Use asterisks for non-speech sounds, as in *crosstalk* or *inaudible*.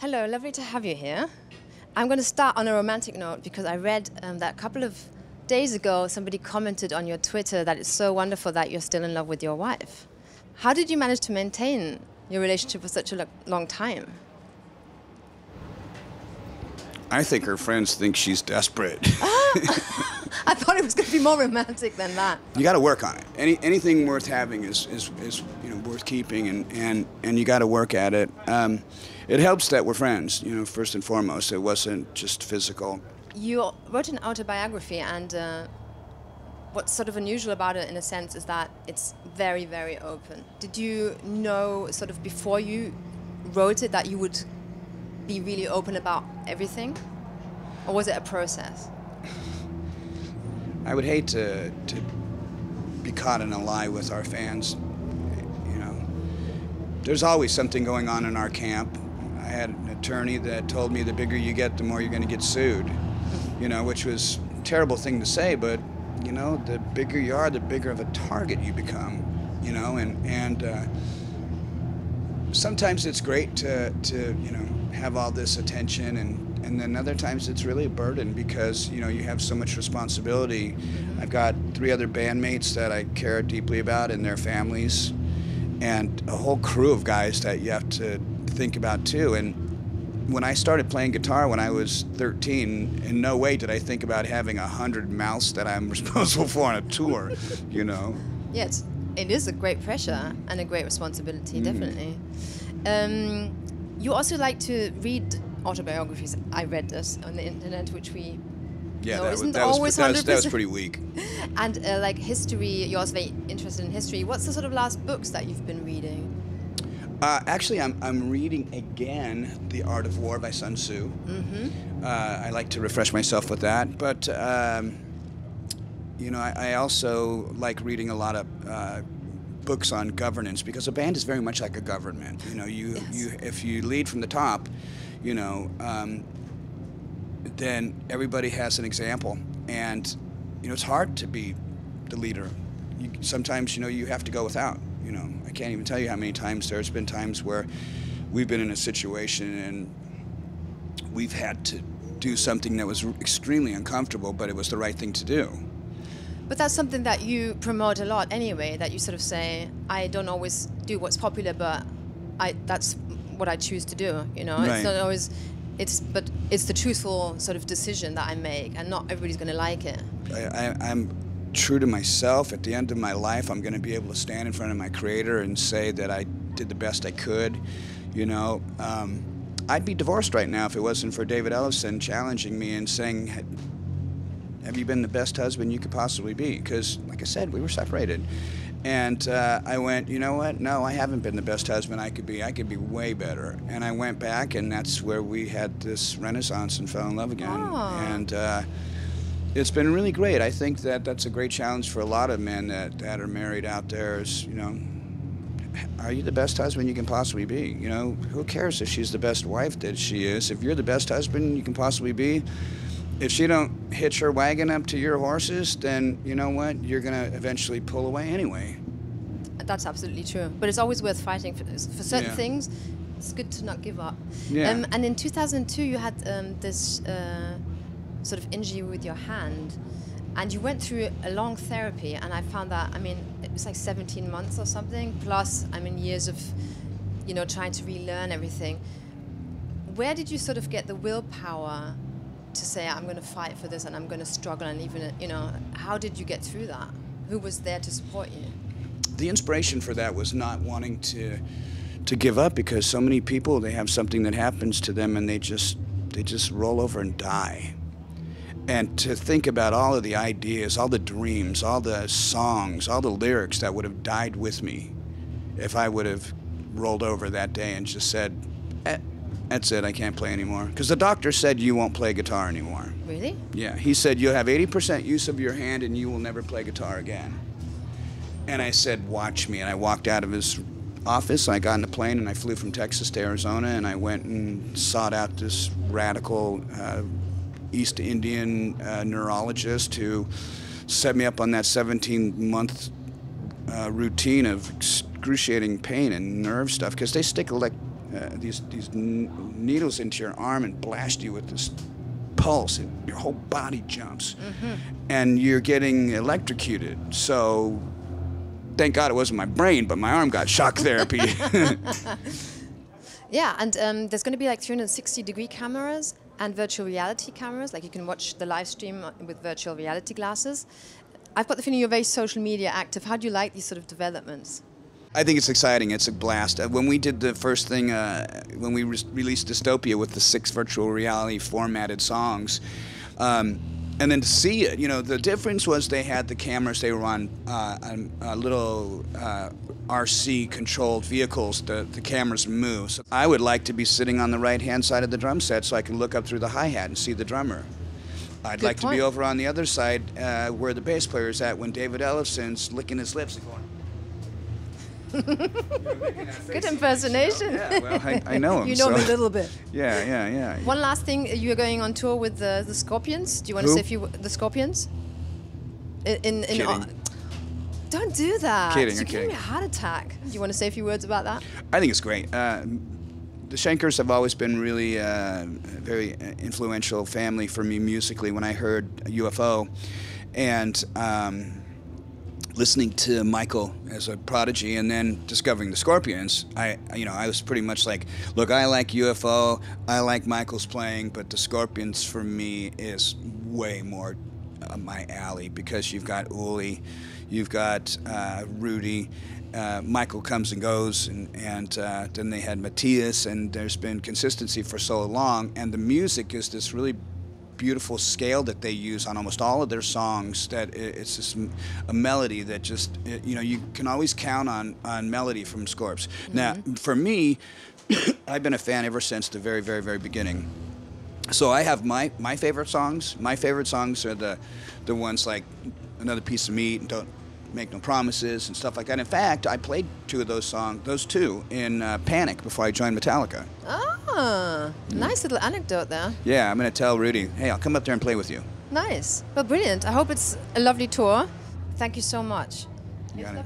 Hello, lovely to have you here. I'm going to start on a romantic note because I read um, that a couple of days ago somebody commented on your Twitter that it's so wonderful that you're still in love with your wife. How did you manage to maintain your relationship for such a lo- long time? I think her friends think she's desperate. *laughs* *laughs* *laughs* I thought it was going to be more romantic than that. you got to work on it. Any anything worth having is, is, is you know worth keeping, and, and, and you got to work at it. Um, it helps that we're friends. You know, first and foremost, it wasn't just physical. You wrote an autobiography, and uh, what's sort of unusual about it, in a sense, is that it's very, very open. Did you know, sort of before you wrote it, that you would be really open about everything? Or was it a process? I would hate to to be caught in a lie with our fans. You know, there's always something going on in our camp. I had an attorney that told me the bigger you get, the more you're going to get sued. You know, which was a terrible thing to say, but you know, the bigger you are, the bigger of a target you become. You know, and and uh, sometimes it's great to to you know have all this attention and and then other times it's really a burden because you know you have so much responsibility. I've got three other bandmates that i care deeply about and their families and a whole crew of guys that you have to think about too. And when i started playing guitar when i was 13 in no way did i think about having a hundred mouths that i'm *laughs* responsible for on a tour you know? Yeah, it's, a great pressure and a great responsibility, definitely. Um, you also like to read autobiographies. I read this on the internet, which we yeah No, that, was, isn't was, always that, was, that was 100%. pretty weak *laughs* and uh, like history. You're also very interested in history. What's the sort of last books that you've been reading? Uh, actually, I'm, I'm reading again The Art of War by Sun Tzu. Mm-hmm. Uh, I like to refresh myself with that. But, um, you know, I, I also like reading a lot of uh, books on governance because a band is very much like a government. You know, you, Yes. you if you lead from the top, you know, um, then everybody has an example. And, you know, it's hard to be the leader. You, sometimes, you know, you have to go without. You know, I can't even tell you how many times there's been times where we've been in a situation and we've had to do something that was extremely uncomfortable, but it was the right thing to do. But that's something that you promote a lot anyway. That you sort of say, I don't always do what's popular, but I that's what I choose to do. You know, Right. it's not always. It's but it's the truthful sort of decision that I make, and not everybody's going to like it. I, I, I'm true to myself. At the end of my life, I'm going to be able to stand in front of my Creator and say that I did the best I could. You know, um, I'd be divorced right now if it wasn't for David Ellefson challenging me and saying, "Have you been the best husband you could possibly be?" Because, like I said, we were separated. And uh, I went, you know what? No, I haven't been the best husband I could be. I could be way better. And I went back, and that's where we had this renaissance and fell in love again. Oh. And uh, it's been really great. I think that that's a great challenge for a lot of men that, that are married out there. Is you know, are you the best husband you can possibly be? You know, who cares if she's the best wife that she is? If you're the best husband you can possibly be, if she don't hitch her wagon up to your horses, then you know what? You're gonna eventually pull away anyway. That's absolutely true. But it's always worth fighting for. For certain Yeah. things, it's good to not give up. Yeah. Um, and in 2002, you had um, this uh, sort of injury with your hand, and you went through a long therapy. And I found that, I mean, it was like 17 months or something, plus, I mean, years of, you know, trying to relearn everything. Where did you sort of get the willpower to say, I'm going to fight for this and I'm going to struggle? And even, you know, how did you get through that? Who was there to support you? the inspiration for that was not wanting to to give up because so many people they have something that happens to them and they just they just roll over and die and to think about all of the ideas all the dreams all the songs all the lyrics that would have died with me if i would have rolled over that day and just said eh, that's it i can't play anymore because the doctor said you won't play guitar anymore Really? yeah, he said you'll have 80% use of your hand and you will never play guitar again. And I said, watch me. And I walked out of his office. I got in a plane and I flew from Texas to Arizona and I went and sought out this radical uh, East Indian uh, neurologist who set me up on that 17 month uh, routine of excruciating pain and nerve stuff because they stick elect- uh, these these n- needles into your arm and blast you with this pulse, and your whole body jumps, and you're getting electrocuted. So. Thank God it wasn't my brain, but my arm got shock therapy. *laughs* Yeah, and um, there's going to be like 360 degree cameras and virtual reality cameras. Like you can watch the live stream uh, with virtual reality glasses. I've got the feeling you're very social media active. How do you like these sort of developments? I think it's exciting. It's a blast. Uh, when we did the first thing, uh, when we re- released Dystopia with the six virtual reality formatted songs, um, and then to see it, you know, the difference was they had the cameras. They were on uh, on, uh, little uh, RC controlled vehicles. The the cameras move. So I would like to be sitting on the right hand side of the drum set so I can look up through the hi hat and see the drummer. I'd Good like to be over on the other side uh, where the bass player is at when David Ellefson's licking his lips and going. *laughs* Good impersonation. Yeah, well, I, I know *laughs* him. you know him a little bit. *laughs* Yeah, yeah, yeah. One last thing, you are going on tour with the, the Scorpions. Do you want to say a few the Scorpions? In, in, in Kidding. don't do that. Kidding, You're I'm giving me a heart attack. Do you want to say a few words about that? I think it's great. Uh, the Schenkers have always been really uh, very influential family for me musically. When I heard UFO, and um, listening to Michael as a prodigy, and then discovering the Scorpions, I you know I was pretty much like, look, I like UFO, I like Michael's playing, but the Scorpions for me is way more uh, my alley because you've got Uli, you've got uh, Rudy. Uh, Michael comes and goes, and, and uh, then they had Matthias, and there's been consistency for so long. And the music is this really beautiful scale that they use on almost all of their songs. That it's just a melody that just you know you can always count on on melody from Scorps. Now, for me, *clears throat* I've been a fan ever since the very very very beginning. So I have my my favorite songs. My favorite songs are the the ones like another piece of meat and don't make no promises and stuff like that. In fact, I played two of those songs, those two in uh, Panic before I joined Metallica. Ah, nice little anecdote there. Yeah, I'm gonna tell Rudy, hey, I'll come up there and play with you. Nice. Well, brilliant. I hope it's a lovely tour. Thank you so much. You got it.